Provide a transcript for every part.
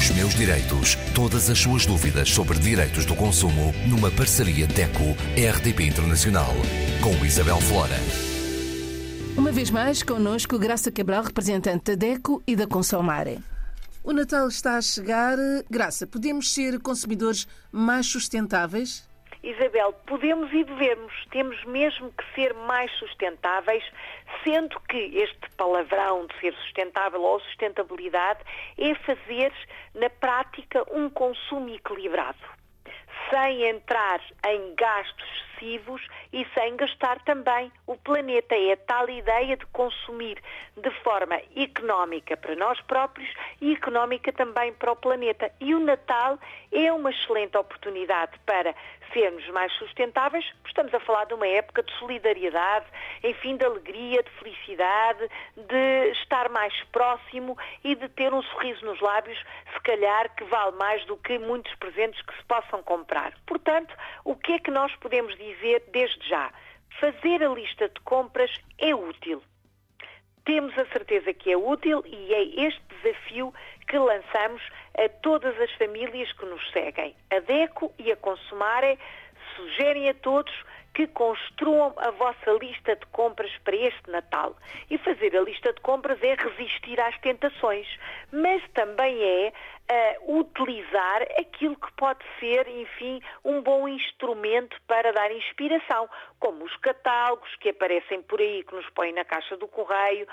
Os meus direitos. Todas as suas dúvidas sobre direitos do consumo numa parceria DECO-RDP Internacional. Com Isabel Flora. Uma vez mais, connosco Graça Cabral, representante da DECO e da Consomare. O Natal está a chegar. Graça, podemos ser consumidores mais sustentáveis? Isabel, podemos e devemos, temos mesmo que ser mais sustentáveis, sendo que este palavrão de ser sustentável ou sustentabilidade é fazer, na prática, um consumo equilibrado, sem entrar em gastos excessivos e sem gastar também o planeta. É a tal ideia de consumir de forma económica para nós próprios e económica também para o planeta. E o Natal é uma excelente oportunidade para sermos mais sustentáveis, estamos a falar de uma época de solidariedade, enfim, de alegria, de felicidade, de estar mais próximo e de ter um sorriso nos lábios, se calhar que vale mais do que muitos presentes que se possam comprar. Portanto, o que é que nós podemos dizer desde já? Fazer a lista de compras é útil. Temos a certeza que é útil e é este desafio que lançamos a todas as famílias que nos seguem. A DECO e a Consumare sugerem a todos que construam a vossa lista de compras para este Natal. E fazer a lista de compras é resistir às tentações, mas também é uh, utilizar aquilo que pode ser, enfim, um bom instrumento para dar inspiração, como os catálogos que aparecem por aí, que nos põem na caixa do correio,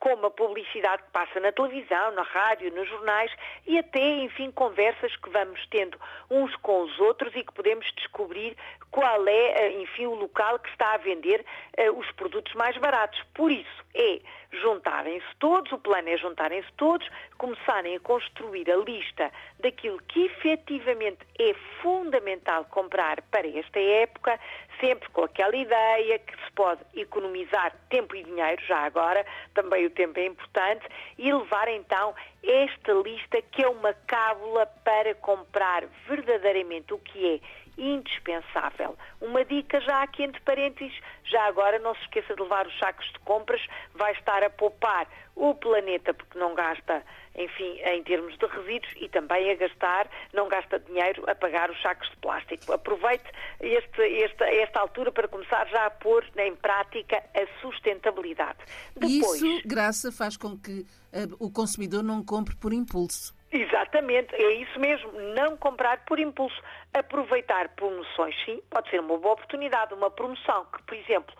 como a publicidade que passa na televisão, na rádio, nos jornais e até, enfim, conversas que vamos tendo uns com os outros e que podemos descobrir qual é, eh, enfim, o local que está a vender uh, os produtos mais baratos. Por isso, é juntarem-se todos, o plano é juntarem-se todos, começarem a construir a lista daquilo que efetivamente é fundamental comprar para esta época, sempre com aquela ideia que se pode economizar tempo e dinheiro, já agora, também o tempo é importante, e levar então esta lista que é uma cábula para comprar verdadeiramente o que é indispensável. Uma dica já aqui entre parênteses, já agora não se esqueça de levar os sacos de compras, vai estar a poupar o planeta porque não gasta, enfim, em termos de resíduos e também a gastar, não gasta dinheiro a pagar os sacos de plástico. Aproveite este, este, esta altura para começar já a pôr em prática a sustentabilidade. Depois, Isso, Graça, faz com que uh, o consumidor não compre por impulso. Exatamente, é isso mesmo, não comprar por impulso. Aproveitar promoções, sim, pode ser uma boa oportunidade, uma promoção que, por exemplo,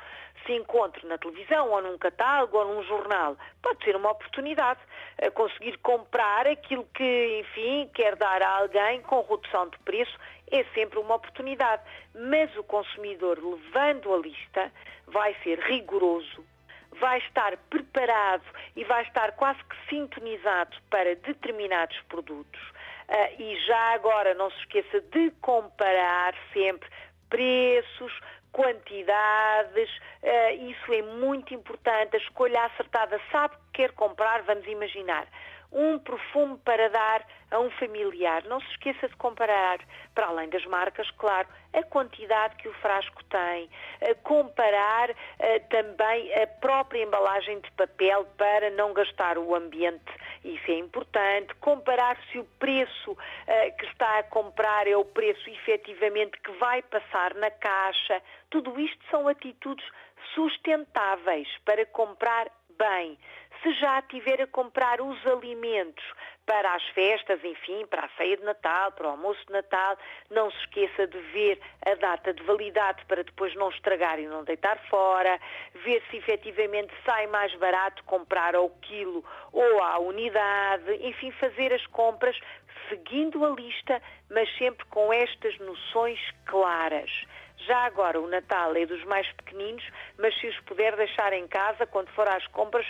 se encontre na televisão ou num catálogo ou num jornal, pode ser uma oportunidade. A conseguir comprar aquilo que, enfim, quer dar a alguém com redução de preço é sempre uma oportunidade. Mas o consumidor, levando a lista, vai ser rigoroso, vai estar preparado e vai estar quase que sintonizado para determinados produtos. Uh, e já agora não se esqueça de comparar sempre preços, quantidades, uh, isso é muito importante. A escolha acertada, sabe que quer comprar, vamos imaginar um perfume para dar a um familiar. Não se esqueça de comparar, para além das marcas, claro, a quantidade que o frasco tem, comparar eh, também a própria embalagem de papel para não gastar o ambiente, isso é importante, comparar se o preço eh, que está a comprar é o preço efetivamente que vai passar na caixa. Tudo isto são atitudes sustentáveis para comprar bem se já tiver a comprar os alimentos para as festas, enfim, para a ceia de Natal, para o almoço de Natal, não se esqueça de ver a data de validade para depois não estragar e não deitar fora, ver se efetivamente sai mais barato comprar ao quilo ou à unidade, enfim, fazer as compras seguindo a lista, mas sempre com estas noções claras. Já agora, o Natal é dos mais pequeninos, mas se os puder deixar em casa, quando for às compras,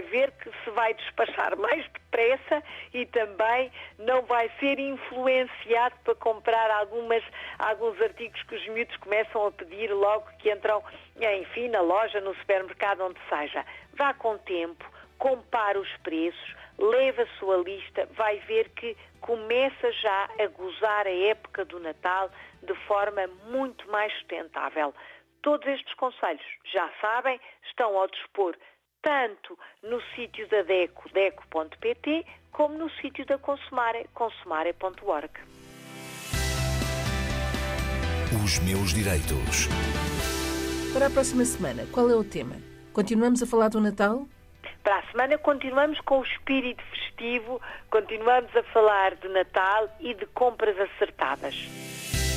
vai ver que se vai despachar mais depressa e também não vai ser influenciado para comprar algumas, alguns artigos que os miúdos começam a pedir logo que entram, enfim, na loja, no supermercado, onde seja. Vá com tempo, compare os preços, leve a sua lista, vai ver que começa já a gozar a época do Natal de forma muito mais sustentável. Todos estes conselhos, já sabem, estão ao dispor tanto no sítio da DECO, deco.pt, como no sítio da Consumare, consumare.org. Os meus direitos. Para a próxima semana, qual é o tema? Continuamos a falar do Natal? Para a semana continuamos com o espírito festivo, continuamos a falar de Natal e de compras acertadas.